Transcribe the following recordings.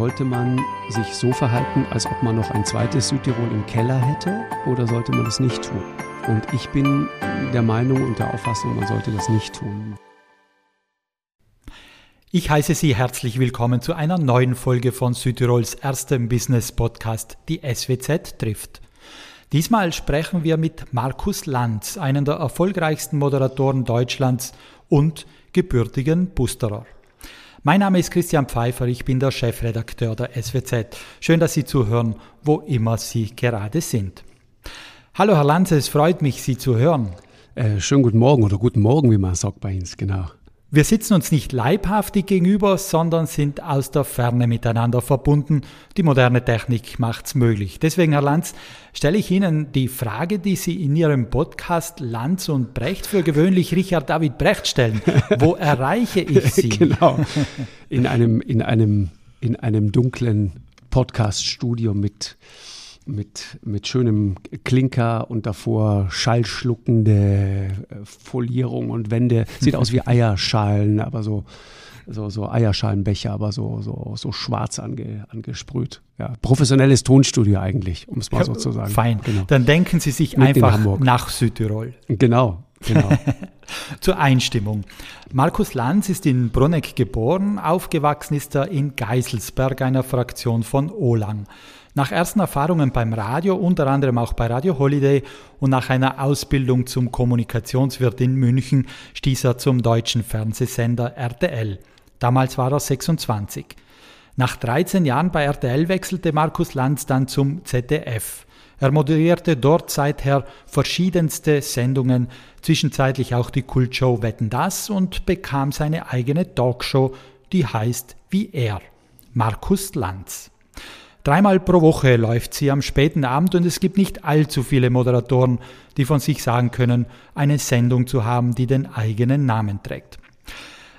sollte man sich so verhalten, als ob man noch ein zweites Südtirol im Keller hätte oder sollte man das nicht tun? Und ich bin der Meinung und der Auffassung, man sollte das nicht tun. Ich heiße Sie herzlich willkommen zu einer neuen Folge von Südtirols erstem Business Podcast, die SWZ trifft. Diesmal sprechen wir mit Markus Lanz, einem der erfolgreichsten Moderatoren Deutschlands und gebürtigen Busterer. Mein Name ist Christian Pfeiffer, ich bin der Chefredakteur der SWZ. Schön, dass Sie zuhören, wo immer Sie gerade sind. Hallo Herr Lanze, es freut mich, Sie zu hören. Äh, schönen guten Morgen oder guten Morgen, wie man sagt bei uns, genau. Wir sitzen uns nicht leibhaftig gegenüber, sondern sind aus der Ferne miteinander verbunden. Die moderne Technik macht's möglich. Deswegen, Herr Lanz, stelle ich Ihnen die Frage, die Sie in Ihrem Podcast Lanz und Brecht für gewöhnlich Richard David Brecht stellen. Wo erreiche ich Sie? genau. In einem, in einem, in einem dunklen Podcast-Studio mit mit, mit schönem Klinker und davor schallschluckende äh, Folierung und Wände. Sieht aus wie Eierschalen, aber so, so, so Eierschalenbecher, aber so, so, so schwarz ange, angesprüht. Ja, professionelles Tonstudio eigentlich, um es mal so zu sagen. Fein. Genau. Dann denken Sie sich Mit einfach nach Südtirol. Genau, genau. Zur Einstimmung. Markus Lanz ist in Brunneck geboren, aufgewachsen ist er in Geiselsberg, einer Fraktion von Olang. Nach ersten Erfahrungen beim Radio, unter anderem auch bei Radio Holiday und nach einer Ausbildung zum Kommunikationswirt in München, stieß er zum deutschen Fernsehsender RTL. Damals war er 26. Nach 13 Jahren bei RTL wechselte Markus Lanz dann zum ZDF. Er moderierte dort seither verschiedenste Sendungen, zwischenzeitlich auch die Kultshow Wetten das und bekam seine eigene Talkshow, die heißt wie er. Markus Lanz. Dreimal pro Woche läuft sie am späten Abend und es gibt nicht allzu viele Moderatoren, die von sich sagen können, eine Sendung zu haben, die den eigenen Namen trägt.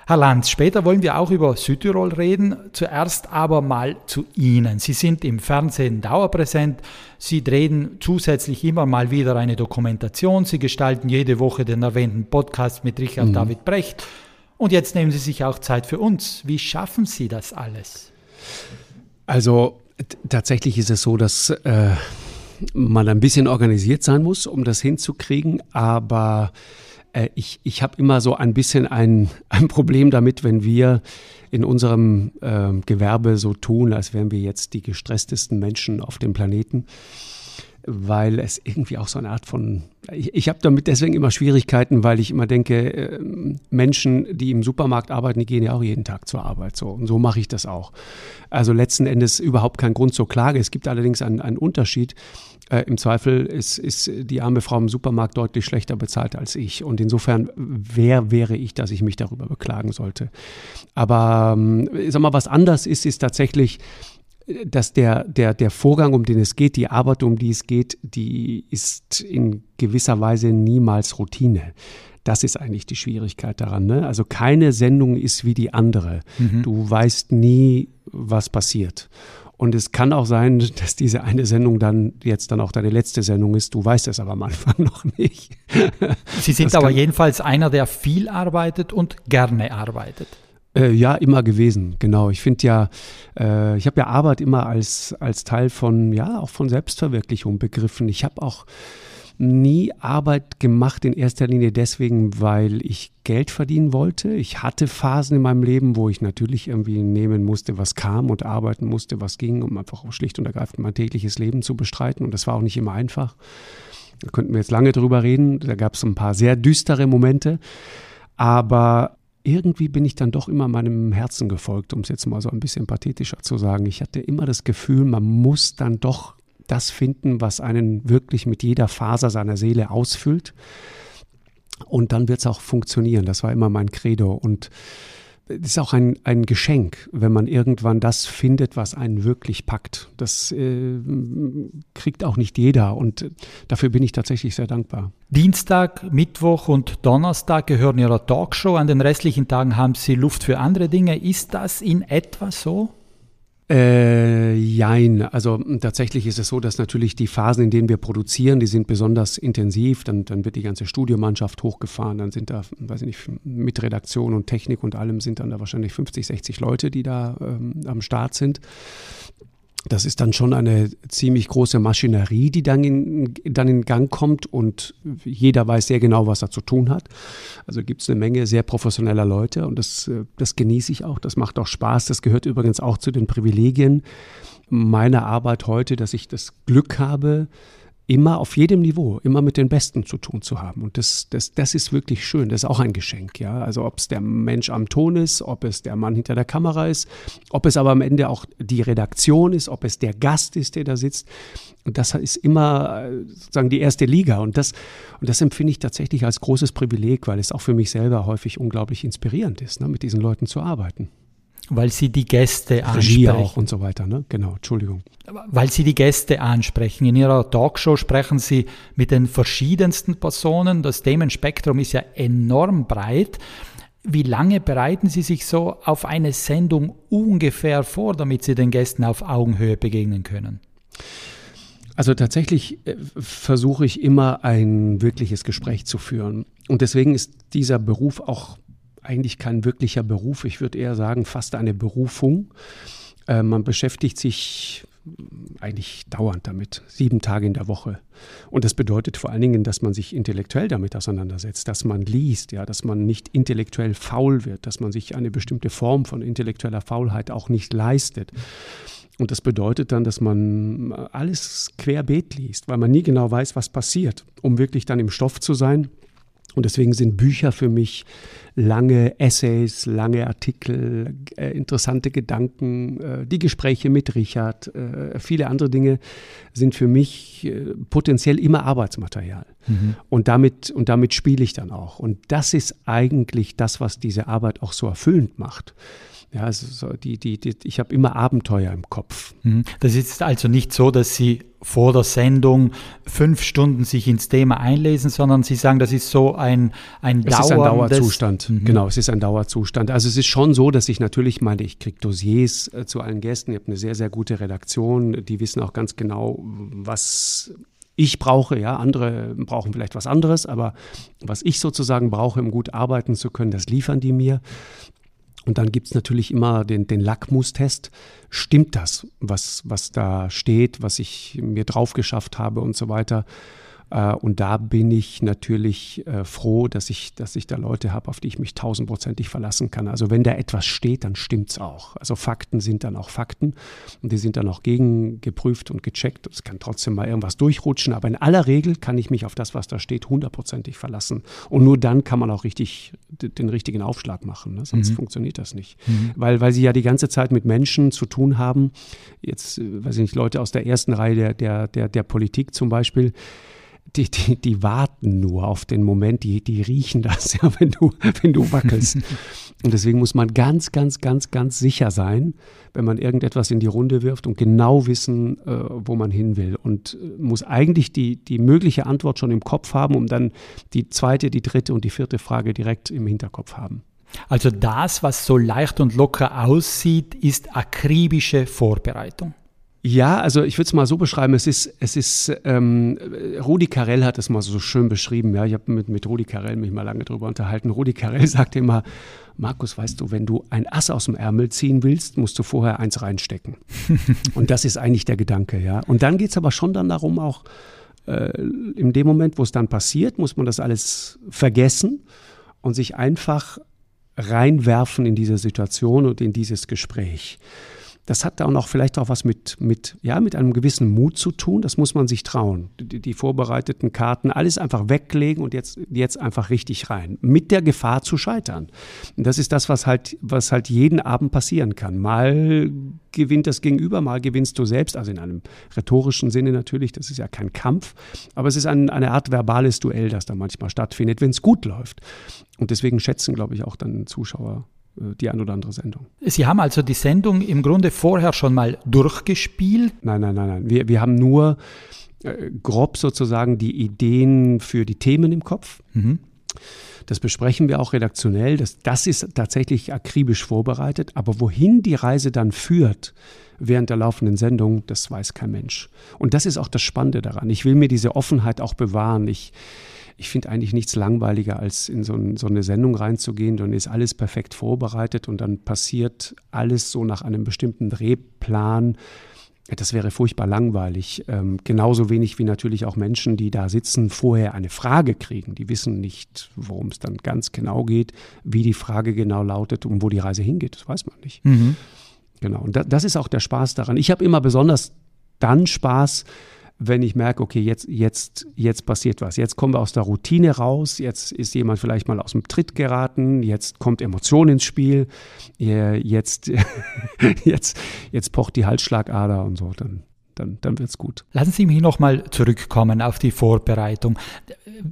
Herr Lanz, später wollen wir auch über Südtirol reden, zuerst aber mal zu Ihnen. Sie sind im Fernsehen dauerpräsent, Sie drehen zusätzlich immer mal wieder eine Dokumentation, Sie gestalten jede Woche den erwähnten Podcast mit Richard mhm. David Brecht und jetzt nehmen Sie sich auch Zeit für uns. Wie schaffen Sie das alles? Also Tatsächlich ist es so, dass äh, man ein bisschen organisiert sein muss, um das hinzukriegen, aber äh, ich, ich habe immer so ein bisschen ein, ein Problem damit, wenn wir in unserem äh, Gewerbe so tun, als wären wir jetzt die gestresstesten Menschen auf dem Planeten weil es irgendwie auch so eine Art von, ich, ich habe damit deswegen immer Schwierigkeiten, weil ich immer denke, äh, Menschen, die im Supermarkt arbeiten, die gehen ja auch jeden Tag zur Arbeit so und so mache ich das auch. Also letzten Endes überhaupt kein Grund zur Klage. Es gibt allerdings einen, einen Unterschied. Äh, Im Zweifel ist, ist die arme Frau im Supermarkt deutlich schlechter bezahlt als ich. Und insofern, wer wäre ich, dass ich mich darüber beklagen sollte? Aber ähm, sag mal, was anders ist, ist tatsächlich, dass der, der, der Vorgang, um den es geht, die Arbeit, um die es geht, die ist in gewisser Weise niemals Routine. Das ist eigentlich die Schwierigkeit daran. Ne? Also keine Sendung ist wie die andere. Mhm. Du weißt nie, was passiert. Und es kann auch sein, dass diese eine Sendung dann jetzt dann auch deine letzte Sendung ist. Du weißt es aber am Anfang noch nicht. Sie sind aber jedenfalls einer, der viel arbeitet und gerne arbeitet. Äh, ja, immer gewesen, genau. Ich finde ja, äh, ich habe ja Arbeit immer als, als Teil von, ja, auch von Selbstverwirklichung begriffen. Ich habe auch nie Arbeit gemacht in erster Linie deswegen, weil ich Geld verdienen wollte. Ich hatte Phasen in meinem Leben, wo ich natürlich irgendwie nehmen musste, was kam und arbeiten musste, was ging, um einfach auch schlicht und ergreifend mein tägliches Leben zu bestreiten. Und das war auch nicht immer einfach. Da könnten wir jetzt lange drüber reden. Da gab es ein paar sehr düstere Momente. Aber irgendwie bin ich dann doch immer meinem Herzen gefolgt, um es jetzt mal so ein bisschen pathetischer zu sagen. Ich hatte immer das Gefühl, man muss dann doch das finden, was einen wirklich mit jeder Faser seiner Seele ausfüllt. Und dann wird es auch funktionieren. Das war immer mein Credo. Und ist auch ein, ein Geschenk, wenn man irgendwann das findet, was einen wirklich packt. Das äh, kriegt auch nicht jeder und dafür bin ich tatsächlich sehr dankbar. Dienstag, Mittwoch und Donnerstag gehören Ihrer Talkshow. An den restlichen Tagen haben Sie Luft für andere Dinge. Ist das in etwa so? Äh, jein. Also tatsächlich ist es so, dass natürlich die Phasen, in denen wir produzieren, die sind besonders intensiv. Dann, dann wird die ganze Studiomannschaft hochgefahren. Dann sind da, weiß ich nicht, mit Redaktion und Technik und allem sind dann da wahrscheinlich 50, 60 Leute, die da ähm, am Start sind. Das ist dann schon eine ziemlich große Maschinerie, die dann in, dann in Gang kommt und jeder weiß sehr genau, was er zu tun hat. Also gibt es eine Menge sehr professioneller Leute und das, das genieße ich auch. Das macht auch Spaß. Das gehört übrigens auch zu den Privilegien meiner Arbeit heute, dass ich das Glück habe, immer auf jedem Niveau, immer mit den Besten zu tun zu haben. Und das, das, das ist wirklich schön. Das ist auch ein Geschenk, ja. Also ob es der Mensch am Ton ist, ob es der Mann hinter der Kamera ist, ob es aber am Ende auch die Redaktion ist, ob es der Gast ist, der da sitzt. Und das ist immer äh, sozusagen die erste Liga. Und das, und das empfinde ich tatsächlich als großes Privileg, weil es auch für mich selber häufig unglaublich inspirierend ist, ne, mit diesen Leuten zu arbeiten. Weil sie die Gäste Regie ansprechen. auch und so weiter, ne? Genau, Entschuldigung. Weil sie die Gäste ansprechen. In ihrer Talkshow sprechen sie mit den verschiedensten Personen. Das Themenspektrum ist ja enorm breit. Wie lange bereiten Sie sich so auf eine Sendung ungefähr vor, damit Sie den Gästen auf Augenhöhe begegnen können? Also tatsächlich äh, versuche ich immer ein wirkliches Gespräch zu führen. Und deswegen ist dieser Beruf auch eigentlich kein wirklicher Beruf. Ich würde eher sagen, fast eine Berufung. Äh, man beschäftigt sich eigentlich dauernd damit, sieben Tage in der Woche. Und das bedeutet vor allen Dingen, dass man sich intellektuell damit auseinandersetzt, dass man liest, ja, dass man nicht intellektuell faul wird, dass man sich eine bestimmte Form von intellektueller Faulheit auch nicht leistet. Und das bedeutet dann, dass man alles querbeet liest, weil man nie genau weiß, was passiert, um wirklich dann im Stoff zu sein und deswegen sind Bücher für mich lange Essays, lange Artikel, äh, interessante Gedanken, äh, die Gespräche mit Richard, äh, viele andere Dinge sind für mich äh, potenziell immer Arbeitsmaterial. Mhm. Und damit, und damit spiele ich dann auch. Und das ist eigentlich das, was diese Arbeit auch so erfüllend macht. Ja, also so die, die, die, ich habe immer Abenteuer im Kopf. Mhm. Das ist also nicht so, dass Sie vor der Sendung fünf Stunden sich ins Thema einlesen, sondern Sie sagen, das ist so ein, ein, es ist ein Dauerzustand. Mhm. Genau, es ist ein Dauerzustand. Also es ist schon so, dass ich natürlich meine, ich kriege Dossiers äh, zu allen Gästen. Ich habe eine sehr, sehr gute Redaktion. Die wissen auch ganz genau, was ich brauche, ja, andere brauchen vielleicht was anderes, aber was ich sozusagen brauche, um gut arbeiten zu können, das liefern die mir. Und dann gibt es natürlich immer den, den Lackmustest. Stimmt das, was, was da steht, was ich mir drauf geschafft habe und so weiter? Äh, und da bin ich natürlich äh, froh, dass ich, dass ich da Leute habe, auf die ich mich tausendprozentig verlassen kann. Also wenn da etwas steht, dann stimmt es auch. Also Fakten sind dann auch Fakten und die sind dann auch gegengeprüft und gecheckt. Es kann trotzdem mal irgendwas durchrutschen, aber in aller Regel kann ich mich auf das, was da steht, hundertprozentig verlassen. Und nur dann kann man auch richtig den richtigen Aufschlag machen. Ne? Sonst mhm. funktioniert das nicht. Mhm. Weil, weil sie ja die ganze Zeit mit Menschen zu tun haben. Jetzt, äh, weiß ich nicht, Leute aus der ersten Reihe der, der, der, der Politik zum Beispiel die, die, die warten nur auf den Moment, die, die riechen das, ja, wenn du, wenn du wackelst. und deswegen muss man ganz, ganz, ganz, ganz sicher sein, wenn man irgendetwas in die Runde wirft und genau wissen, äh, wo man hin will. Und äh, muss eigentlich die, die mögliche Antwort schon im Kopf haben, um dann die zweite, die dritte und die vierte Frage direkt im Hinterkopf haben. Also das, was so leicht und locker aussieht, ist akribische Vorbereitung. Ja, also ich würde es mal so beschreiben, es ist, es ist, ähm, Rudi Carell hat es mal so schön beschrieben, ja, ich habe mit, mit Rudi Carell mich mal lange drüber unterhalten. Rudi Carell sagte immer, Markus, weißt du, wenn du ein Ass aus dem Ärmel ziehen willst, musst du vorher eins reinstecken. und das ist eigentlich der Gedanke, ja. Und dann geht es aber schon dann darum, auch äh, in dem Moment, wo es dann passiert, muss man das alles vergessen und sich einfach reinwerfen in diese Situation und in dieses Gespräch. Das hat dann auch vielleicht auch was mit, mit, ja, mit einem gewissen Mut zu tun. Das muss man sich trauen. Die, die, vorbereiteten Karten, alles einfach weglegen und jetzt, jetzt einfach richtig rein. Mit der Gefahr zu scheitern. Und das ist das, was halt, was halt jeden Abend passieren kann. Mal gewinnt das Gegenüber, mal gewinnst du selbst. Also in einem rhetorischen Sinne natürlich. Das ist ja kein Kampf. Aber es ist ein, eine Art verbales Duell, das da manchmal stattfindet, wenn es gut läuft. Und deswegen schätzen, glaube ich, auch dann Zuschauer die ein oder andere Sendung. Sie haben also die Sendung im Grunde vorher schon mal durchgespielt? Nein, nein, nein, nein. Wir, wir haben nur äh, grob sozusagen die Ideen für die Themen im Kopf. Mhm. Das besprechen wir auch redaktionell. Das, das ist tatsächlich akribisch vorbereitet. Aber wohin die Reise dann führt, während der laufenden Sendung, das weiß kein Mensch. Und das ist auch das Spannende daran. Ich will mir diese Offenheit auch bewahren. Ich, ich finde eigentlich nichts langweiliger, als in so, ein, so, eine Sendung reinzugehen. Dann ist alles perfekt vorbereitet und dann passiert alles so nach einem bestimmten Drehplan. Das wäre furchtbar langweilig. Ähm, genauso wenig wie natürlich auch Menschen, die da sitzen, vorher eine Frage kriegen. Die wissen nicht, worum es dann ganz genau geht, wie die Frage genau lautet und wo die Reise hingeht. Das weiß man nicht. Mhm. Genau. Und da, das ist auch der Spaß daran. Ich habe immer besonders dann Spaß, wenn ich merke, okay, jetzt, jetzt, jetzt passiert was. Jetzt kommen wir aus der Routine raus, jetzt ist jemand vielleicht mal aus dem Tritt geraten, jetzt kommt Emotion ins Spiel, jetzt, jetzt, jetzt pocht die Halsschlagader und so, dann, dann, dann wird es gut. Lassen Sie mich nochmal zurückkommen auf die Vorbereitung.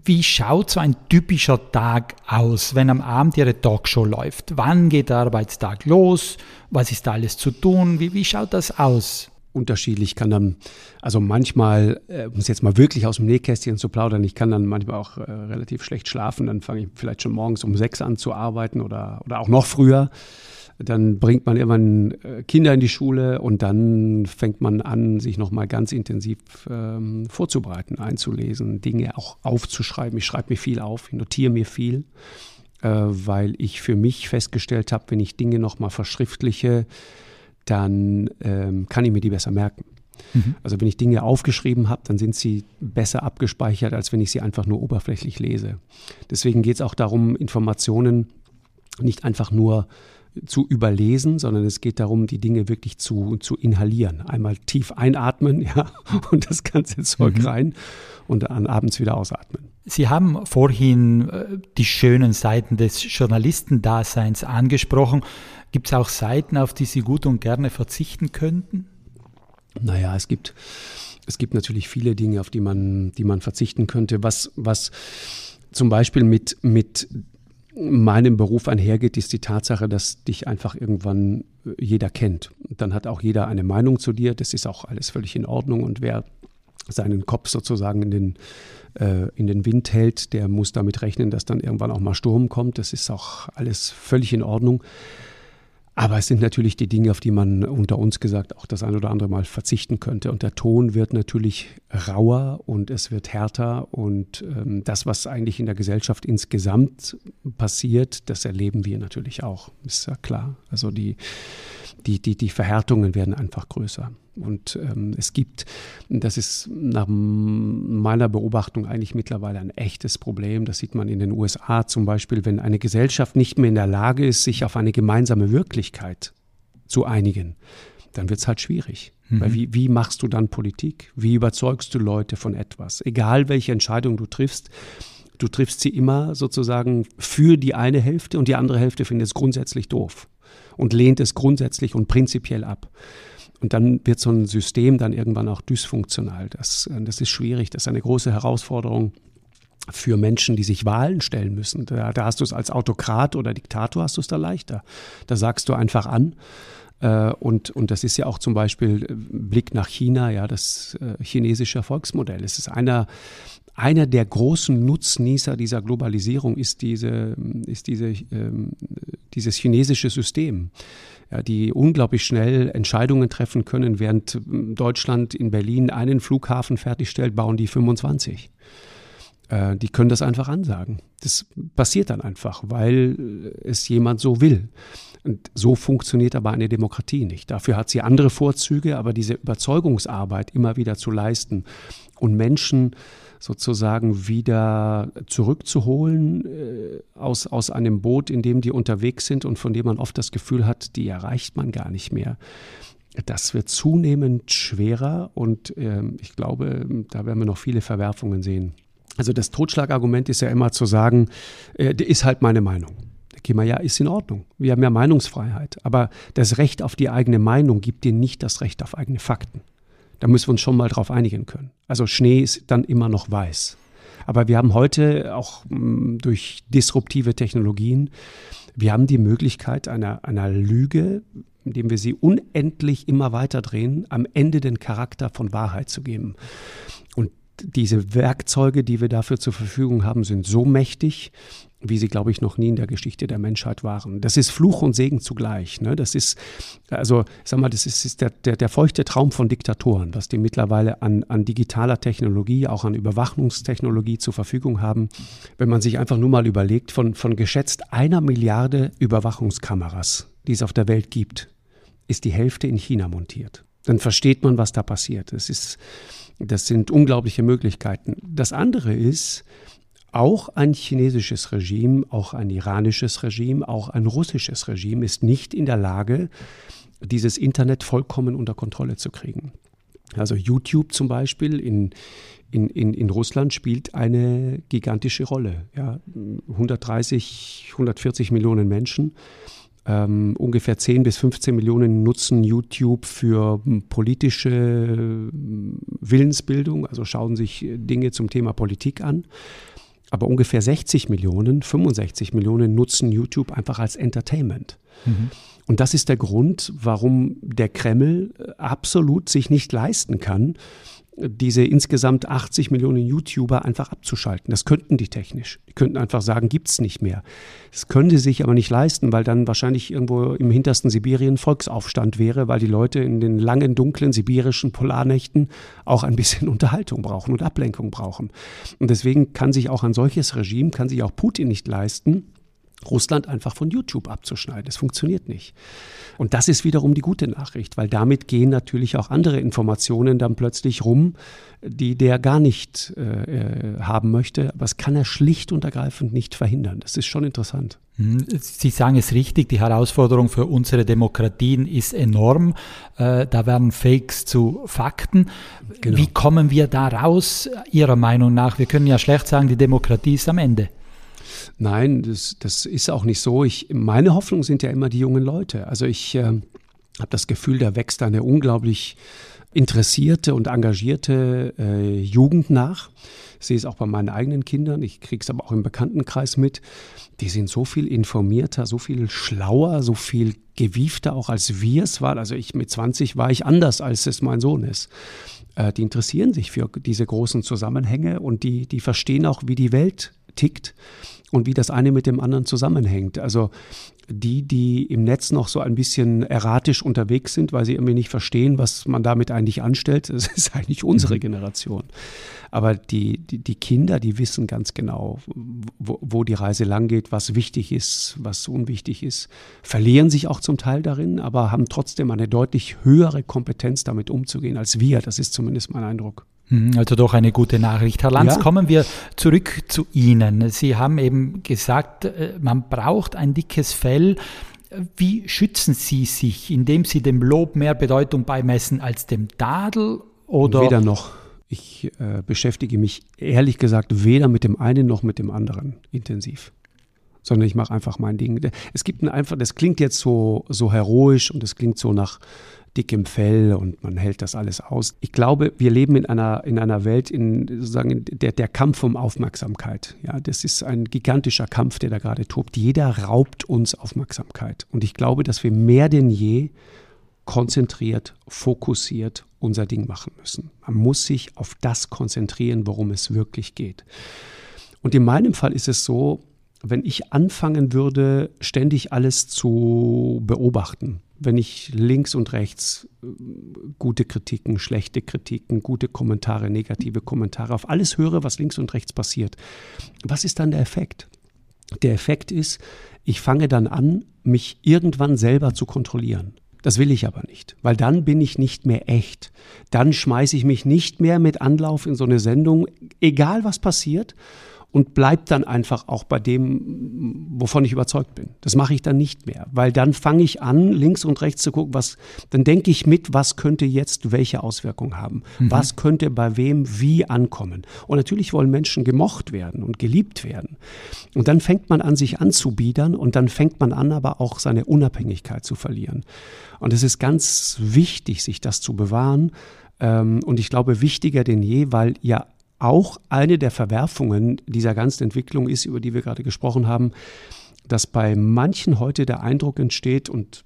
Wie schaut so ein typischer Tag aus, wenn am Abend Ihre Talkshow läuft? Wann geht der Arbeitstag los? Was ist da alles zu tun? Wie, wie schaut das aus? Unterschiedlich. kann dann, also manchmal, äh, um es jetzt mal wirklich aus dem Nähkästchen zu plaudern, ich kann dann manchmal auch äh, relativ schlecht schlafen. Dann fange ich vielleicht schon morgens um sechs an zu arbeiten oder, oder auch noch früher. Dann bringt man irgendwann äh, Kinder in die Schule und dann fängt man an, sich nochmal ganz intensiv ähm, vorzubereiten, einzulesen, Dinge auch aufzuschreiben. Ich schreibe mir viel auf, ich notiere mir viel, äh, weil ich für mich festgestellt habe, wenn ich Dinge nochmal verschriftliche, dann ähm, kann ich mir die besser merken. Mhm. Also wenn ich Dinge aufgeschrieben habe, dann sind sie besser abgespeichert, als wenn ich sie einfach nur oberflächlich lese. Deswegen geht es auch darum, Informationen nicht einfach nur zu überlesen, sondern es geht darum, die Dinge wirklich zu, zu inhalieren. Einmal tief einatmen, ja, und das ganze Zeug mhm. rein und dann abends wieder ausatmen. Sie haben vorhin äh, die schönen Seiten des Journalistendaseins angesprochen. Gibt es auch Seiten, auf die Sie gut und gerne verzichten könnten? Naja, es gibt, es gibt natürlich viele Dinge, auf die man, die man verzichten könnte. Was, was zum Beispiel mit, mit meinem Beruf einhergeht, ist die Tatsache, dass dich einfach irgendwann jeder kennt. Dann hat auch jeder eine Meinung zu dir. Das ist auch alles völlig in Ordnung. Und wer seinen Kopf sozusagen in den, äh, in den Wind hält, der muss damit rechnen, dass dann irgendwann auch mal Sturm kommt. Das ist auch alles völlig in Ordnung. Aber es sind natürlich die Dinge, auf die man unter uns gesagt auch das ein oder andere Mal verzichten könnte. Und der Ton wird natürlich rauer und es wird härter. Und ähm, das, was eigentlich in der Gesellschaft insgesamt passiert, das erleben wir natürlich auch. Ist ja klar. Also die, die, die, die Verhärtungen werden einfach größer. Und ähm, es gibt, das ist nach meiner Beobachtung eigentlich mittlerweile ein echtes Problem. Das sieht man in den USA zum Beispiel, wenn eine Gesellschaft nicht mehr in der Lage ist, sich auf eine gemeinsame Wirklichkeit zu einigen, dann wird es halt schwierig. Mhm. Weil wie, wie machst du dann Politik? Wie überzeugst du Leute von etwas? Egal welche Entscheidung du triffst, du triffst sie immer sozusagen für die eine Hälfte und die andere Hälfte findet es grundsätzlich doof und lehnt es grundsätzlich und prinzipiell ab. Und dann wird so ein System dann irgendwann auch dysfunktional. Das, das ist schwierig, das ist eine große Herausforderung für Menschen, die sich Wahlen stellen müssen. Da, da hast du es als Autokrat oder Diktator, hast du es da leichter. Da sagst du einfach an. Äh, und, und das ist ja auch zum Beispiel äh, Blick nach China, ja, das äh, chinesische Erfolgsmodell. Es ist einer, einer der großen Nutznießer dieser Globalisierung ist, diese, ist diese, ähm, dieses chinesische System ja, die unglaublich schnell Entscheidungen treffen können. Während Deutschland in Berlin einen Flughafen fertigstellt, bauen die 25. Äh, die können das einfach ansagen. Das passiert dann einfach, weil es jemand so will. Und so funktioniert aber eine Demokratie nicht. Dafür hat sie andere Vorzüge, aber diese Überzeugungsarbeit immer wieder zu leisten und Menschen sozusagen wieder zurückzuholen äh, aus, aus einem Boot, in dem die unterwegs sind und von dem man oft das Gefühl hat, die erreicht man gar nicht mehr. Das wird zunehmend schwerer und äh, ich glaube, da werden wir noch viele Verwerfungen sehen. Also das Totschlagargument ist ja immer zu sagen, äh, ist halt meine Meinung. Da ja, ist in Ordnung. Wir haben ja Meinungsfreiheit. Aber das Recht auf die eigene Meinung gibt dir nicht das Recht auf eigene Fakten. Da müssen wir uns schon mal drauf einigen können. Also Schnee ist dann immer noch weiß. Aber wir haben heute auch mm, durch disruptive Technologien, wir haben die Möglichkeit einer, einer Lüge, indem wir sie unendlich immer weiter drehen, am Ende den Charakter von Wahrheit zu geben. Und diese Werkzeuge, die wir dafür zur Verfügung haben, sind so mächtig, wie sie, glaube ich, noch nie in der Geschichte der Menschheit waren. Das ist Fluch und Segen zugleich. Ne? Das ist, also, sag mal, das ist, ist der, der, der, feuchte Traum von Diktatoren, was die mittlerweile an, an digitaler Technologie, auch an Überwachungstechnologie zur Verfügung haben. Wenn man sich einfach nur mal überlegt, von, von geschätzt einer Milliarde Überwachungskameras, die es auf der Welt gibt, ist die Hälfte in China montiert. Dann versteht man, was da passiert. Das, ist, das sind unglaubliche Möglichkeiten. Das andere ist, auch ein chinesisches Regime, auch ein iranisches Regime, auch ein russisches Regime ist nicht in der Lage, dieses Internet vollkommen unter Kontrolle zu kriegen. Also YouTube zum Beispiel in, in, in, in Russland spielt eine gigantische Rolle. Ja, 130, 140 Millionen Menschen, ähm, ungefähr 10 bis 15 Millionen nutzen YouTube für politische Willensbildung, also schauen sich Dinge zum Thema Politik an aber ungefähr 60 Millionen, 65 Millionen nutzen YouTube einfach als Entertainment. Mhm. Und das ist der Grund, warum der Kreml äh, absolut sich nicht leisten kann, diese insgesamt 80 Millionen YouTuber einfach abzuschalten. Das könnten die technisch. Die könnten einfach sagen, gibt es nicht mehr. Das können sie sich aber nicht leisten, weil dann wahrscheinlich irgendwo im hintersten Sibirien Volksaufstand wäre, weil die Leute in den langen, dunklen sibirischen Polarnächten auch ein bisschen Unterhaltung brauchen und Ablenkung brauchen. Und deswegen kann sich auch ein solches Regime, kann sich auch Putin nicht leisten, Russland einfach von YouTube abzuschneiden. Das funktioniert nicht. Und das ist wiederum die gute Nachricht, weil damit gehen natürlich auch andere Informationen dann plötzlich rum, die der gar nicht äh, äh haben möchte. Aber das kann er schlicht und ergreifend nicht verhindern. Das ist schon interessant. Hm, Sie sagen es richtig, die Herausforderung für unsere Demokratien ist enorm. Äh, da werden Fakes zu Fakten. Genau. Wie kommen wir da raus, Ihrer Meinung nach? Wir können ja schlecht sagen, die Demokratie ist am Ende. Nein, das, das ist auch nicht so. Ich, meine Hoffnung sind ja immer die jungen Leute. Also ich äh, habe das Gefühl, da wächst eine unglaublich interessierte und engagierte äh, Jugend nach. Ich sehe es auch bei meinen eigenen Kindern, ich kriege es aber auch im Bekanntenkreis mit. Die sind so viel informierter, so viel schlauer, so viel gewiefter auch als wir es waren. Also ich mit 20 war ich anders, als es mein Sohn ist. Äh, die interessieren sich für diese großen Zusammenhänge und die, die verstehen auch, wie die Welt tickt und wie das eine mit dem anderen zusammenhängt. Also die, die im Netz noch so ein bisschen erratisch unterwegs sind, weil sie irgendwie nicht verstehen, was man damit eigentlich anstellt, das ist eigentlich unsere mhm. Generation. Aber die, die, die, Kinder, die wissen ganz genau, wo, wo die Reise langgeht, was wichtig ist, was unwichtig ist, verlieren sich auch zum Teil darin, aber haben trotzdem eine deutlich höhere Kompetenz, damit umzugehen als wir. Das ist zumindest mein Eindruck. Mhm, also doch eine gute Nachricht. Herr Lanz, ja. kommen wir zurück zu Ihnen. Sie haben eben gesagt, äh, man braucht ein dickes Fell. Wie schützen Sie sich, indem Sie dem Lob mehr Bedeutung beimessen als dem Tadel? Oder? Weder noch. Ich äh, beschäftige mich ehrlich gesagt weder mit dem einen noch mit dem anderen intensiv sondern ich mache einfach mein Ding. Es gibt ein einfach, das klingt jetzt so, so heroisch und es klingt so nach dickem Fell und man hält das alles aus. Ich glaube, wir leben in einer, in einer Welt, in sozusagen der, der Kampf um Aufmerksamkeit. Ja, das ist ein gigantischer Kampf, der da gerade tobt. Jeder raubt uns Aufmerksamkeit. Und ich glaube, dass wir mehr denn je konzentriert, fokussiert unser Ding machen müssen. Man muss sich auf das konzentrieren, worum es wirklich geht. Und in meinem Fall ist es so, wenn ich anfangen würde, ständig alles zu beobachten, wenn ich links und rechts äh, gute Kritiken, schlechte Kritiken, gute Kommentare, negative Kommentare, auf alles höre, was links und rechts passiert, was ist dann der Effekt? Der Effekt ist, ich fange dann an, mich irgendwann selber zu kontrollieren. Das will ich aber nicht, weil dann bin ich nicht mehr echt. Dann schmeiße ich mich nicht mehr mit Anlauf in so eine Sendung, egal was passiert, und bleib dann einfach auch bei dem, wovon ich überzeugt bin. Das mache ich dann nicht mehr, weil dann fange ich an, links und rechts zu gucken, was, dann denke ich mit, was könnte jetzt welche Auswirkungen haben, mhm. was könnte bei wem wie ankommen. Und natürlich wollen Menschen gemocht werden und geliebt werden. Und dann fängt man an, sich anzubiedern und dann fängt man an, aber auch seine Unabhängigkeit zu verlieren. Und es ist ganz wichtig, sich das zu bewahren. Ähm, und ich glaube, wichtiger denn je, weil ja auch eine der Verwerfungen dieser ganzen Entwicklung ist, über die wir gerade gesprochen haben, dass bei manchen heute der Eindruck entsteht und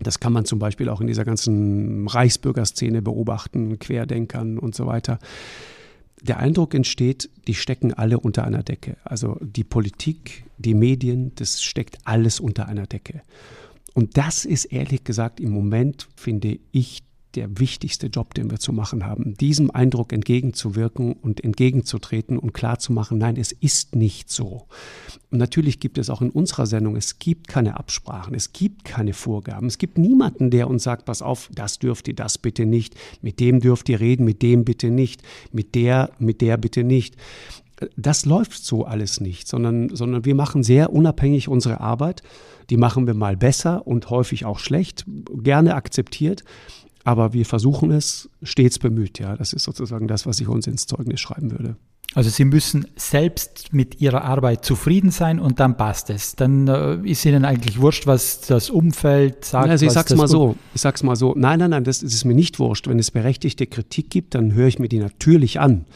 das kann man zum Beispiel auch in dieser ganzen Reichsbürgerszene beobachten, Querdenkern und so weiter. der Eindruck entsteht, die stecken alle unter einer Decke. Also die Politik, die Medien, das steckt alles unter einer Decke. Und das ist ehrlich gesagt im Moment, finde ich, der wichtigste Job, den wir zu machen haben, diesem Eindruck entgegenzuwirken und entgegenzutreten und klarzumachen, nein, es ist nicht so. Und natürlich gibt es auch in unserer Sendung, es gibt keine Absprachen, es gibt keine Vorgaben, es gibt niemanden, der uns sagt, pass auf, das dürft ihr, das bitte nicht, mit dem dürft ihr reden, mit dem bitte nicht, mit der, mit der bitte nicht. Das läuft so alles nicht, sondern, sondern wir machen sehr unabhängig unsere Arbeit. Die machen wir mal besser und häufig auch schlecht, gerne akzeptiert. Aber wir versuchen es stets bemüht. Ja, das ist sozusagen das, was ich uns ins Zeugnis schreiben würde. Also Sie müssen selbst mit Ihrer Arbeit zufrieden sein und dann passt es. Dann äh, ist Ihnen eigentlich wurscht, was das Umfeld sagt. Also ich sag's mal so, ich sag's mal so, nein, nein, nein, das ist mir nicht wurscht. Wenn es berechtigte Kritik gibt, dann höre ich mir die natürlich an.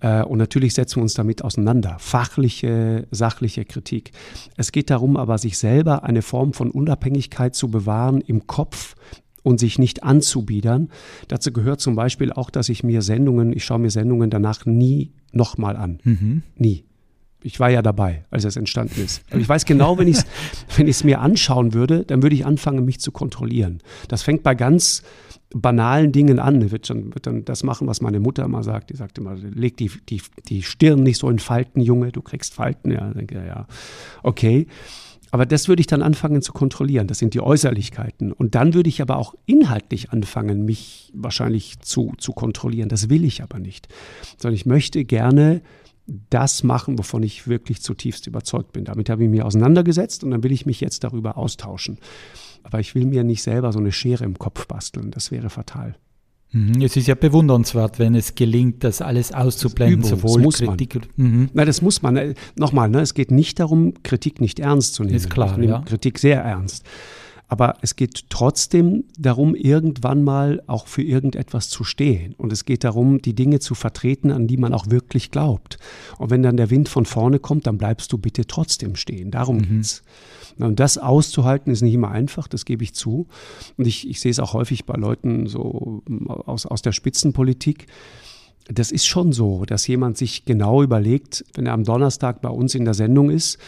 Äh, und natürlich setzen wir uns damit auseinander. Fachliche, sachliche Kritik. Es geht darum, aber sich selber eine Form von Unabhängigkeit zu bewahren im Kopf, und sich nicht anzubiedern. Dazu gehört zum Beispiel auch, dass ich mir Sendungen, ich schaue mir Sendungen danach nie nochmal an. Mhm. Nie. Ich war ja dabei, als es entstanden ist. Aber ich weiß genau, wenn ich es wenn mir anschauen würde, dann würde ich anfangen, mich zu kontrollieren. Das fängt bei ganz banalen Dingen an. Wird, schon, wird dann das machen, was meine Mutter immer sagt. Die sagt immer, leg die, die, die Stirn nicht so in Falten, Junge, du kriegst Falten. Ja, denke, ja, okay. Aber das würde ich dann anfangen zu kontrollieren. Das sind die Äußerlichkeiten. Und dann würde ich aber auch inhaltlich anfangen, mich wahrscheinlich zu, zu kontrollieren. Das will ich aber nicht. Sondern ich möchte gerne das machen, wovon ich wirklich zutiefst überzeugt bin. Damit habe ich mich auseinandergesetzt und dann will ich mich jetzt darüber austauschen. Aber ich will mir nicht selber so eine Schere im Kopf basteln. Das wäre fatal. Mhm, es ist ja bewundernswert, wenn es gelingt, das alles auszublenden, das sowohl das muss Kritik. Man. Mhm. Nein, das muss man. Äh, nochmal, ne, es geht nicht darum, Kritik nicht ernst zu nehmen. Ist klar, ich ja. Kritik sehr ernst. Aber es geht trotzdem darum, irgendwann mal auch für irgendetwas zu stehen. Und es geht darum, die Dinge zu vertreten, an die man auch wirklich glaubt. Und wenn dann der Wind von vorne kommt, dann bleibst du bitte trotzdem stehen. Darum mhm. geht's. Und das auszuhalten ist nicht immer einfach, das gebe ich zu. Und ich, ich sehe es auch häufig bei Leuten so aus, aus der Spitzenpolitik. Das ist schon so, dass jemand sich genau überlegt, wenn er am Donnerstag bei uns in der Sendung ist,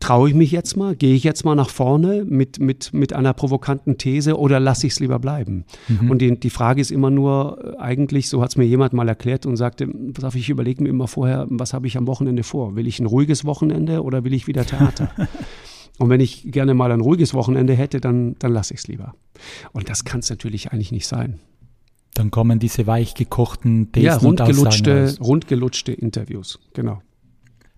traue ich mich jetzt mal, gehe ich jetzt mal nach vorne mit, mit, mit einer provokanten These oder lasse ich es lieber bleiben? Mhm. Und die, die Frage ist immer nur, äh, eigentlich, so hat es mir jemand mal erklärt und sagte, pass auf, ich überlege mir immer vorher, was habe ich am Wochenende vor? Will ich ein ruhiges Wochenende oder will ich wieder Theater? Und wenn ich gerne mal ein ruhiges Wochenende hätte, dann, dann lasse ich es lieber. Und das kann es natürlich eigentlich nicht sein. Dann kommen diese weich gekochten Thesen ja, rundgelutschte, rundgelutschte Interviews, genau.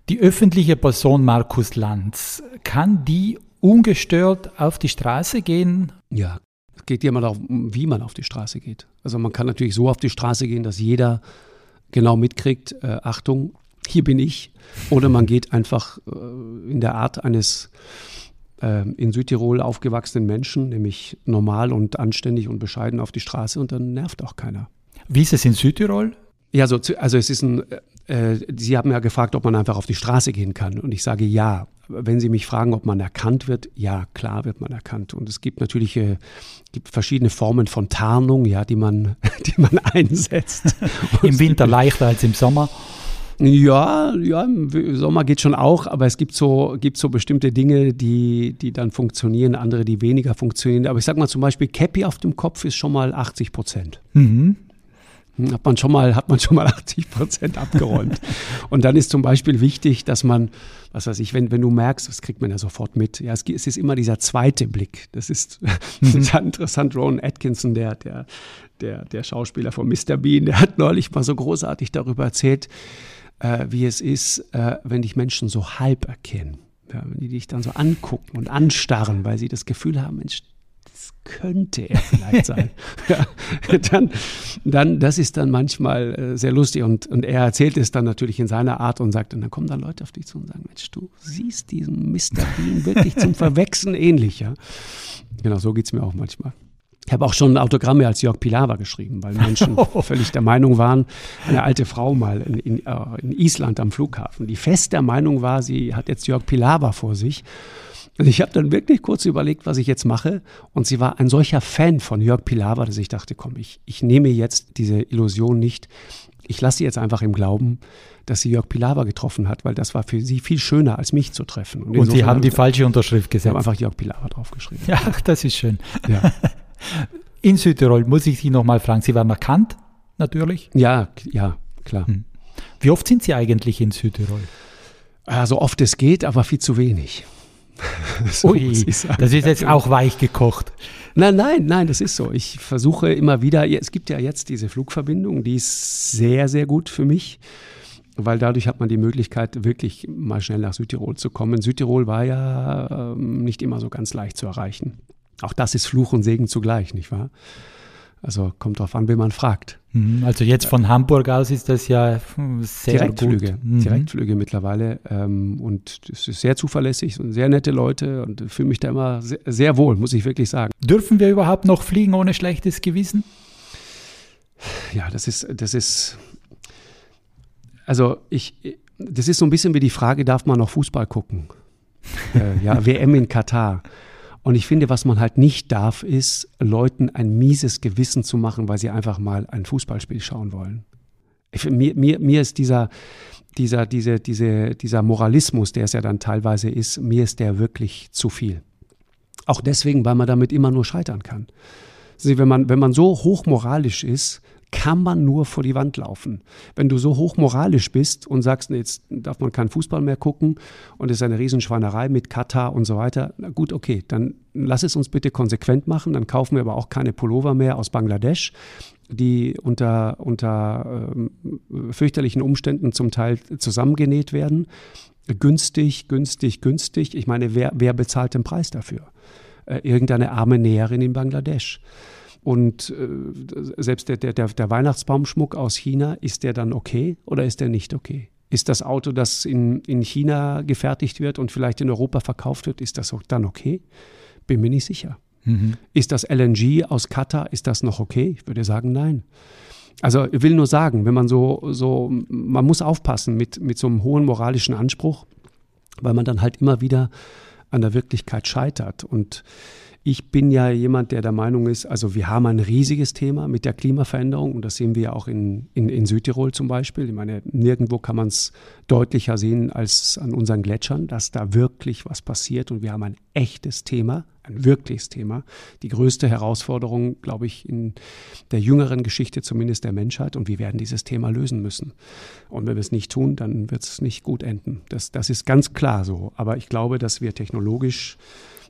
Die öffentliche Person Markus Lanz, kann die ungestört auf die Straße gehen? Ja, es geht ja mal darum, wie man auf die Straße geht. Also man kann natürlich so auf die Straße gehen, dass jeder genau mitkriegt, äh, Achtung, hier bin ich. Oder man geht einfach äh, in der Art eines äh, in Südtirol aufgewachsenen Menschen, nämlich normal und anständig und bescheiden auf die Straße und dann nervt auch keiner. Wie ist es in Südtirol? Ja, so, also es ist ein, äh, Sie haben ja gefragt, ob man einfach auf die Straße gehen kann. Und ich sage ja. Wenn Sie mich fragen, ob man erkannt wird, ja, klar wird man erkannt. Und es gibt natürlich äh, gibt verschiedene Formen von Tarnung, ja, die man, die man einsetzt. Im Winter leichter als im Sommer. Ja, ja, im Sommer geht schon auch, aber es gibt so, gibt so bestimmte Dinge, die, die dann funktionieren, andere, die weniger funktionieren. Aber ich sag mal zum Beispiel, Cappy auf dem Kopf ist schon mal 80 Prozent. Mhm. Hm, hat man schon mal, hat man schon mal 80 Prozent abgeräumt. und dann ist zum Beispiel wichtig, dass man, was weiß ich, wenn, wenn du merkst, das kriegt man ja sofort mit. Ja, es, es ist immer dieser zweite Blick. Das ist mhm. total interessant. Ron Atkinson, der, der, der, der Schauspieler von Mr. Bean, der hat neulich mal so großartig darüber erzählt, äh, wie es ist, äh, wenn dich Menschen so halb erkennen. Ja, wenn die dich dann so angucken und anstarren, weil sie das Gefühl haben, Mensch, das könnte er vielleicht sein. ja, dann, dann, das ist dann manchmal äh, sehr lustig und, und er erzählt es dann natürlich in seiner Art und sagt, und dann kommen dann Leute auf dich zu und sagen, Mensch, du siehst diesen Mr. Bean wirklich zum Verwechseln ähnlich. Ja? Genau, so geht es mir auch manchmal. Ich habe auch schon Autogramme als Jörg Pilawa geschrieben, weil Menschen völlig der Meinung waren, eine alte Frau mal in, in, äh, in, Island am Flughafen, die fest der Meinung war, sie hat jetzt Jörg Pilawa vor sich. Und ich habe dann wirklich kurz überlegt, was ich jetzt mache. Und sie war ein solcher Fan von Jörg Pilawa, dass ich dachte, komm, ich, ich nehme jetzt diese Illusion nicht Ich lasse sie jetzt einfach im Glauben, dass sie Jörg Pilawa getroffen hat, weil das war für sie viel schöner, als mich zu treffen. Und, Und Sie haben die falsche Unterschrift gesetzt. Ich habe einfach Jörg Pilawa draufgeschrieben. Ja, das ist schön. Ja. In Südtirol muss ich Sie nochmal fragen, Sie waren erkannt, natürlich? Ja, ja, klar. Hm. Wie oft sind Sie eigentlich in Südtirol? Ja, so oft es geht, aber viel zu wenig. so Ui, das ist jetzt auch weich gekocht. Nein, nein, nein, das ist so. Ich versuche immer wieder, es gibt ja jetzt diese Flugverbindung, die ist sehr, sehr gut für mich, weil dadurch hat man die Möglichkeit, wirklich mal schnell nach Südtirol zu kommen. Südtirol war ja ähm, nicht immer so ganz leicht zu erreichen. Auch das ist Fluch und Segen zugleich, nicht wahr? Also kommt darauf an, wen man fragt. Mhm, also jetzt von Hamburg aus ist das ja sehr Direktflüge, gut. Mhm. Direktflüge mittlerweile ähm, und es ist sehr zuverlässig und sehr nette Leute und fühle mich da immer sehr, sehr, wohl, muss ich wirklich sagen. Dürfen wir überhaupt noch fliegen ohne schlechtes Gewissen? Ja, das ist, das ist, also ich, das ist so ein bisschen wie die Frage, darf man noch Fußball gucken? äh, ja, WM in Katar. Und ich finde, was man halt nicht darf, ist, Leuten ein mieses Gewissen zu machen, weil sie einfach mal ein Fußballspiel schauen wollen. Ich, mir, mir, mir ist dieser, dieser, diese, diese, dieser Moralismus, der es ja dann teilweise ist, mir ist der wirklich zu viel. Auch deswegen, weil man damit immer nur scheitern kann. Also wenn man, wenn man so hochmoralisch ist, kann man nur vor die Wand laufen. Wenn du so hochmoralisch bist und sagst, nee, jetzt darf man keinen Fußball mehr gucken und es ist eine Riesenschweinerei mit Katar und so weiter, na gut, okay, dann lass es uns bitte konsequent machen, dann kaufen wir aber auch keine Pullover mehr aus Bangladesch, die unter, unter äh, fürchterlichen Umständen zum Teil zusammengenäht werden. Günstig, günstig, günstig. Ich meine, wer, wer bezahlt den Preis dafür? Äh, irgendeine arme Näherin in Bangladesch. Und äh, selbst der, der, der Weihnachtsbaumschmuck aus China, ist der dann okay oder ist der nicht okay? Ist das Auto, das in, in China gefertigt wird und vielleicht in Europa verkauft wird, ist das dann okay? Bin mir nicht sicher. Mhm. Ist das LNG aus Katar, ist das noch okay? Ich würde sagen, nein. Also ich will nur sagen, wenn man so, so man muss aufpassen mit, mit so einem hohen moralischen Anspruch, weil man dann halt immer wieder an der Wirklichkeit scheitert. Und ich bin ja jemand, der der Meinung ist, also wir haben ein riesiges Thema mit der Klimaveränderung und das sehen wir ja auch in, in, in Südtirol zum Beispiel. Ich meine, nirgendwo kann man es deutlicher sehen als an unseren Gletschern, dass da wirklich was passiert und wir haben ein echtes Thema, ein wirkliches Thema. Die größte Herausforderung, glaube ich, in der jüngeren Geschichte zumindest der Menschheit und wir werden dieses Thema lösen müssen. Und wenn wir es nicht tun, dann wird es nicht gut enden. Das, das ist ganz klar so. Aber ich glaube, dass wir technologisch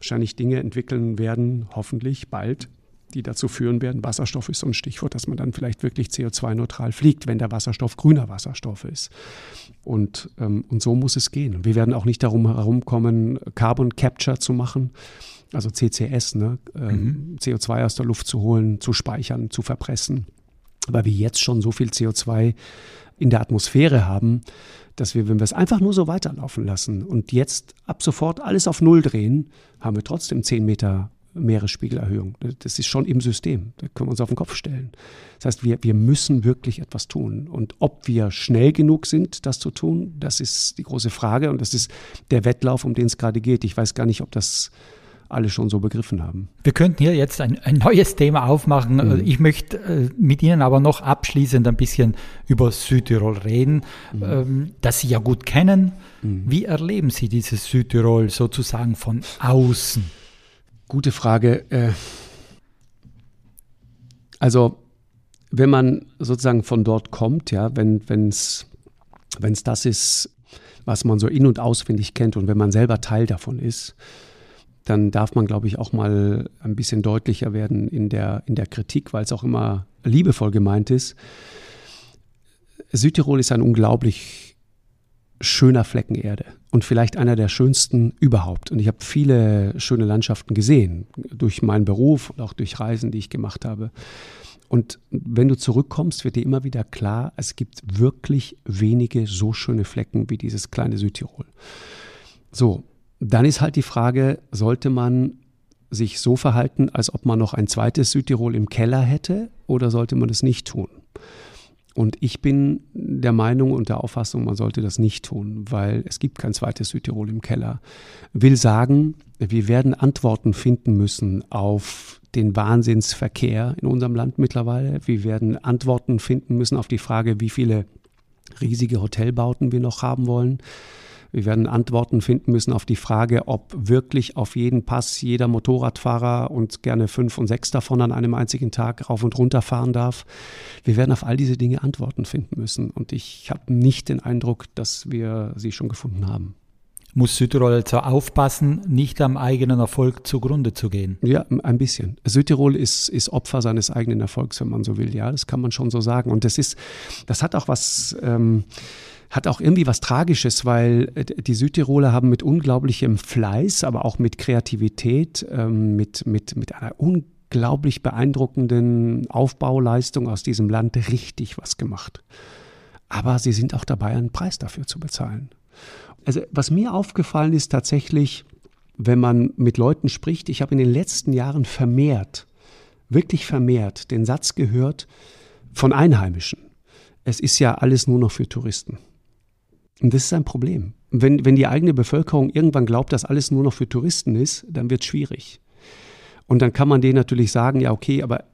wahrscheinlich Dinge entwickeln werden, hoffentlich bald, die dazu führen werden, Wasserstoff ist so ein Stichwort, dass man dann vielleicht wirklich CO2-neutral fliegt, wenn der Wasserstoff grüner Wasserstoff ist. Und, ähm, und so muss es gehen. Wir werden auch nicht darum herumkommen, Carbon Capture zu machen, also CCS, ne? ähm, mhm. CO2 aus der Luft zu holen, zu speichern, zu verpressen, weil wir jetzt schon so viel CO2 in der Atmosphäre haben, dass wir, wenn wir es einfach nur so weiterlaufen lassen und jetzt ab sofort alles auf Null drehen, haben wir trotzdem 10 Meter Meeresspiegelerhöhung. Das ist schon im System. Da können wir uns auf den Kopf stellen. Das heißt, wir, wir müssen wirklich etwas tun. Und ob wir schnell genug sind, das zu tun, das ist die große Frage. Und das ist der Wettlauf, um den es gerade geht. Ich weiß gar nicht, ob das alle schon so begriffen haben. Wir könnten hier jetzt ein, ein neues Thema aufmachen. Mhm. Ich möchte äh, mit Ihnen aber noch abschließend ein bisschen über Südtirol reden, mhm. ähm, das Sie ja gut kennen. Mhm. Wie erleben Sie dieses Südtirol sozusagen von außen? Gute Frage. Äh, also wenn man sozusagen von dort kommt, ja, wenn es das ist, was man so in- und auswendig kennt und wenn man selber Teil davon ist, dann darf man, glaube ich, auch mal ein bisschen deutlicher werden in der, in der Kritik, weil es auch immer liebevoll gemeint ist. Südtirol ist ein unglaublich schöner Flecken Erde und vielleicht einer der schönsten überhaupt. Und ich habe viele schöne Landschaften gesehen, durch meinen Beruf und auch durch Reisen, die ich gemacht habe. Und wenn du zurückkommst, wird dir immer wieder klar, es gibt wirklich wenige so schöne Flecken wie dieses kleine Südtirol. So, dann ist halt die Frage, sollte man sich so verhalten, als ob man noch ein zweites Südtirol im Keller hätte oder sollte man es nicht tun? Und ich bin der Meinung und der Auffassung, man sollte das nicht tun, weil es gibt kein zweites Südtirol im Keller. Will sagen, Wir werden Antworten finden müssen auf den Wahnsinnsverkehr in unserem Land mittlerweile. Wir werden Antworten finden müssen auf die Frage, wie viele riesige Hotelbauten wir noch haben wollen. Wir werden Antworten finden müssen auf die Frage, ob wirklich auf jeden Pass jeder Motorradfahrer und gerne fünf und sechs davon an einem einzigen Tag rauf und runter fahren darf. Wir werden auf all diese Dinge Antworten finden müssen. Und ich habe nicht den Eindruck, dass wir sie schon gefunden haben muss Südtirol also aufpassen, nicht am eigenen Erfolg zugrunde zu gehen. Ja, ein bisschen. Südtirol ist, ist Opfer seines eigenen Erfolgs, wenn man so will. Ja, das kann man schon so sagen. Und das ist, das hat auch was, ähm, hat auch irgendwie was Tragisches, weil äh, die Südtiroler haben mit unglaublichem Fleiß, aber auch mit Kreativität, ähm, mit, mit, mit einer unglaublich beeindruckenden Aufbauleistung aus diesem Land richtig was gemacht. Aber sie sind auch dabei, einen Preis dafür zu bezahlen. Also was mir aufgefallen ist tatsächlich, wenn man mit Leuten spricht, ich habe in den letzten Jahren vermehrt, wirklich vermehrt den Satz gehört von Einheimischen. Es ist ja alles nur noch für Touristen. Und das ist ein Problem. Wenn, wenn die eigene Bevölkerung irgendwann glaubt, dass alles nur noch für Touristen ist, dann wird es schwierig. Und dann kann man denen natürlich sagen, ja, okay, aber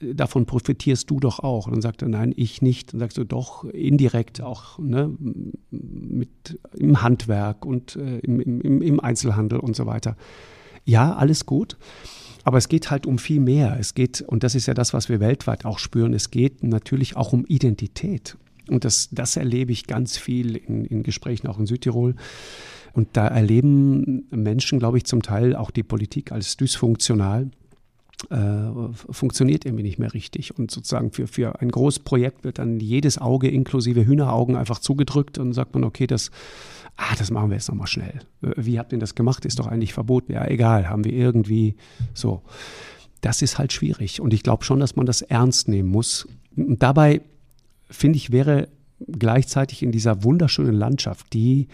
davon profitierst du doch auch. Und dann sagt er, nein, ich nicht. Dann sagst du doch indirekt auch ne, mit, im Handwerk und äh, im, im, im Einzelhandel und so weiter. Ja, alles gut. Aber es geht halt um viel mehr. Es geht, und das ist ja das, was wir weltweit auch spüren, es geht natürlich auch um Identität. Und das, das erlebe ich ganz viel in, in Gesprächen auch in Südtirol. Und da erleben Menschen, glaube ich, zum Teil auch die Politik als dysfunktional äh, funktioniert irgendwie nicht mehr richtig. Und sozusagen für, für ein großes Projekt wird dann jedes Auge inklusive Hühneraugen einfach zugedrückt und sagt man, okay, das, ah, das machen wir jetzt nochmal schnell. Äh, wie habt ihr das gemacht? Ist doch eigentlich verboten. Ja, egal, haben wir irgendwie so. Das ist halt schwierig. Und ich glaube schon, dass man das ernst nehmen muss. Und dabei, finde ich, wäre gleichzeitig in dieser wunderschönen Landschaft, die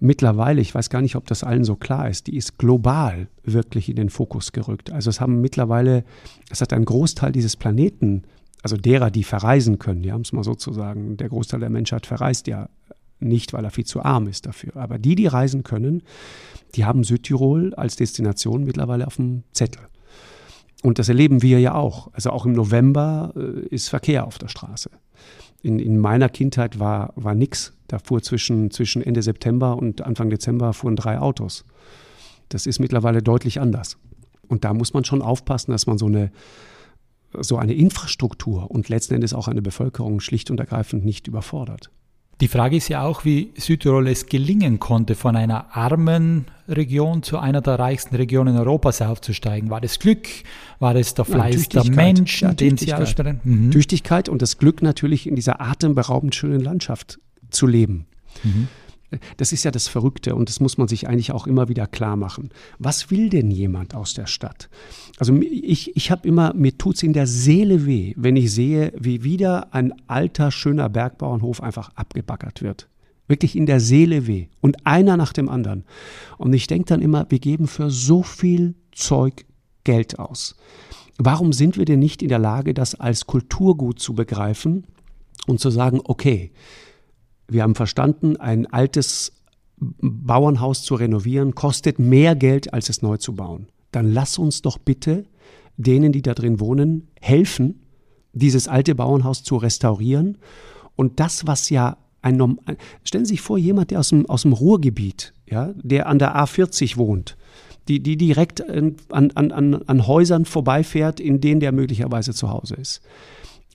mittlerweile, ich weiß gar nicht, ob das allen so klar ist, die ist global wirklich in den Fokus gerückt. Also es haben mittlerweile, es hat ein Großteil dieses Planeten, also derer, die verreisen können, ja, um es mal so zu sagen, der Großteil der Menschheit verreist ja nicht, weil er viel zu arm ist dafür. Aber die, die reisen können, die haben Südtirol als Destination mittlerweile auf dem Zettel. Und das erleben wir ja auch. Also auch im November äh, ist Verkehr auf der Straße. In, in meiner Kindheit war, war nichts. Da fuhr zwischen, zwischen Ende September und Anfang Dezember fuhren drei Autos. Das ist mittlerweile deutlich anders. Und da muss man schon aufpassen, dass man so eine, so eine Infrastruktur und letzten Endes auch eine Bevölkerung schlicht und ergreifend nicht überfordert. Die Frage ist ja auch, wie Südtirol es gelingen konnte, von einer armen Region zu einer der reichsten Regionen Europas aufzusteigen. War das Glück? War das der Fleiß ja, der Menschen, ja, den Sie aussprechen? Mhm. Tüchtigkeit und das Glück natürlich in dieser atemberaubend schönen Landschaft zu leben. Mhm. Das ist ja das Verrückte und das muss man sich eigentlich auch immer wieder klar machen. Was will denn jemand aus der Stadt? Also ich, ich habe immer, mir tut es in der Seele weh, wenn ich sehe, wie wieder ein alter, schöner Bergbauernhof einfach abgebaggert wird. Wirklich in der Seele weh. Und einer nach dem anderen. Und ich denke dann immer, wir geben für so viel Zeug Geld aus. Warum sind wir denn nicht in der Lage, das als Kulturgut zu begreifen und zu sagen, okay, wir haben verstanden, ein altes Bauernhaus zu renovieren kostet mehr Geld, als es neu zu bauen. Dann lass uns doch bitte denen, die da drin wohnen, helfen, dieses alte Bauernhaus zu restaurieren. Und das, was ja ein, stellen Sie sich vor, jemand, der aus dem, aus dem Ruhrgebiet, ja, der an der A40 wohnt, die, die direkt an, an, an, an Häusern vorbeifährt, in denen der möglicherweise zu Hause ist,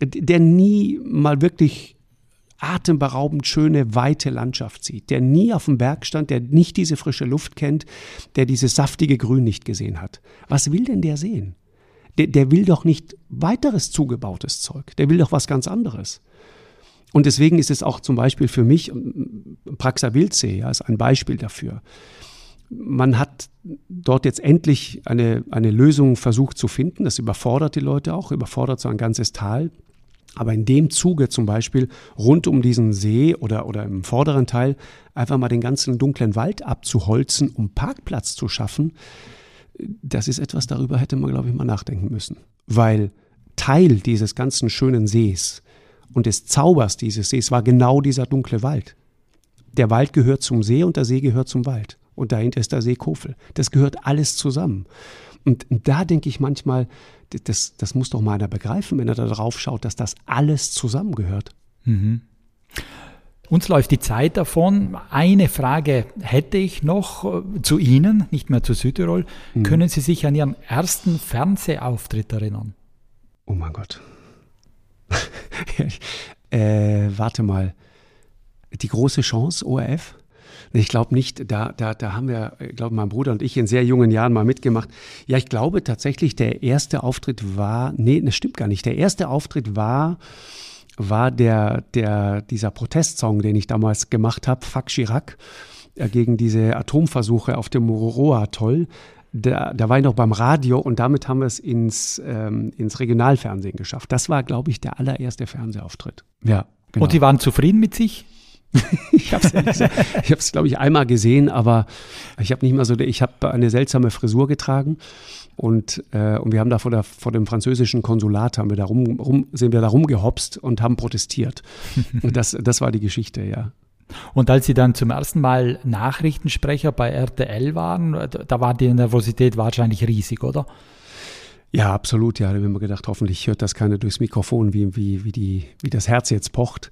der nie mal wirklich atemberaubend schöne, weite Landschaft sieht, der nie auf dem Berg stand, der nicht diese frische Luft kennt, der dieses saftige Grün nicht gesehen hat. Was will denn der sehen? Der, der will doch nicht weiteres zugebautes Zeug, der will doch was ganz anderes. Und deswegen ist es auch zum Beispiel für mich, Praxa Wildsee ja, ist ein Beispiel dafür. Man hat dort jetzt endlich eine, eine Lösung versucht zu finden. Das überfordert die Leute auch, überfordert so ein ganzes Tal. Aber in dem Zuge zum Beispiel rund um diesen See oder, oder im vorderen Teil einfach mal den ganzen dunklen Wald abzuholzen, um Parkplatz zu schaffen, das ist etwas, darüber hätte man, glaube ich, mal nachdenken müssen. Weil Teil dieses ganzen schönen Sees und des Zaubers dieses Sees war genau dieser dunkle Wald. Der Wald gehört zum See und der See gehört zum Wald. Und dahinter ist der See Kofel. Das gehört alles zusammen. Und da denke ich manchmal, das, das muss doch mal einer begreifen, wenn er da drauf schaut, dass das alles zusammengehört. Mhm. Uns läuft die Zeit davon. Eine Frage hätte ich noch äh, zu Ihnen, nicht mehr zu Südtirol. Mhm. Können Sie sich an Ihren ersten Fernsehauftritt erinnern? Oh mein Gott. äh, warte mal. Die große Chance, ORF? Ich glaube nicht, da, da, da haben wir, ich glaube, mein Bruder und ich in sehr jungen Jahren mal mitgemacht. Ja, ich glaube tatsächlich, der erste Auftritt war, nee, das stimmt gar nicht. Der erste Auftritt war, war der, der, dieser Protestsong, den ich damals gemacht habe, Fuck Chirac, äh, gegen diese Atomversuche auf dem Mururoa-Atoll. Da, da war ich noch beim Radio und damit haben wir es ins, ähm, ins Regionalfernsehen geschafft. Das war, glaube ich, der allererste Fernsehauftritt. Ja. Genau. Und Sie waren zufrieden mit sich? ich habe es, ich habe es, glaube ich, einmal gesehen, aber ich habe nicht mal so, ich habe eine seltsame Frisur getragen und, äh, und wir haben da vor, der, vor dem französischen Konsulat haben wir da rum, rum, sind wir da rumgehopst und haben protestiert. und das, das war die Geschichte, ja. Und als Sie dann zum ersten Mal Nachrichtensprecher bei RTL waren, da war die Nervosität wahrscheinlich riesig, oder? Ja, absolut. Ja, da habe ich mir gedacht, hoffentlich hört das keiner durchs Mikrofon, wie, wie, wie, die, wie das Herz jetzt pocht.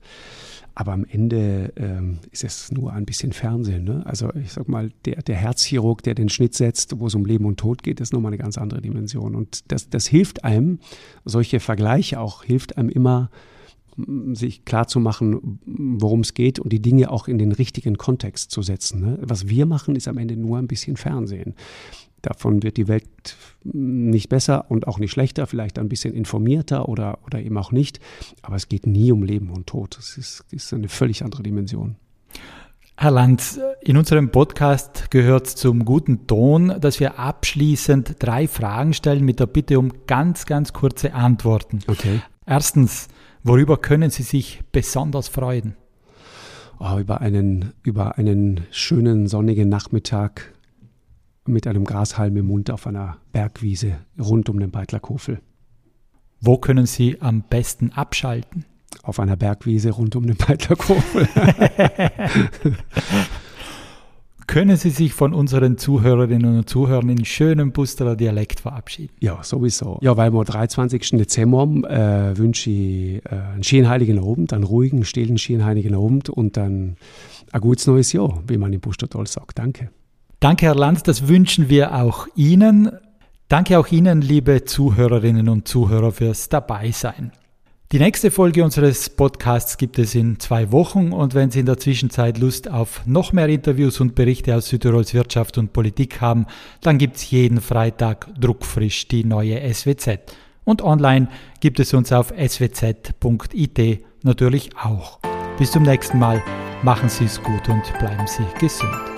Aber am Ende ähm, ist es nur ein bisschen Fernsehen. Ne? Also ich sag mal, der, der Herzchirurg, der den Schnitt setzt, wo es um Leben und Tod geht, ist nochmal eine ganz andere Dimension. Und das, das hilft einem, solche Vergleiche auch, hilft einem immer, sich klar zu machen, worum es geht und die Dinge auch in den richtigen Kontext zu setzen. Ne? Was wir machen, ist am Ende nur ein bisschen Fernsehen. Davon wird die Welt nicht besser und auch nicht schlechter, vielleicht ein bisschen informierter oder, oder eben auch nicht. Aber es geht nie um Leben und Tod. Das ist, ist eine völlig andere Dimension. Herr Lanz, in unserem Podcast gehört zum guten Ton, dass wir abschließend drei Fragen stellen mit der Bitte um ganz, ganz kurze Antworten. Okay. Erstens, worüber können Sie sich besonders freuen? Oh, über, einen, über einen schönen sonnigen Nachmittag mit einem Grashalm im Mund auf einer Bergwiese rund um den Beitlerkofel. Wo können Sie am besten abschalten? Auf einer Bergwiese rund um den Beitlerkofel. können Sie sich von unseren Zuhörerinnen und Zuhörern in schönem Busteler Dialekt verabschieden? Ja, sowieso. Ja, weil am 23. Dezember äh, wünsche ich äh, einen schönen heiligen Abend, einen ruhigen, stillen, schönen heiligen Abend und dann ein gutes neues Jahr, wie man im Bustertal sagt. Danke. Danke, Herr Lanz, das wünschen wir auch Ihnen. Danke auch Ihnen, liebe Zuhörerinnen und Zuhörer, fürs Dabeisein. Die nächste Folge unseres Podcasts gibt es in zwei Wochen und wenn Sie in der Zwischenzeit Lust auf noch mehr Interviews und Berichte aus Südtirols Wirtschaft und Politik haben, dann gibt es jeden Freitag druckfrisch die neue SWZ. Und online gibt es uns auf swz.it natürlich auch. Bis zum nächsten Mal, machen Sie es gut und bleiben Sie gesund.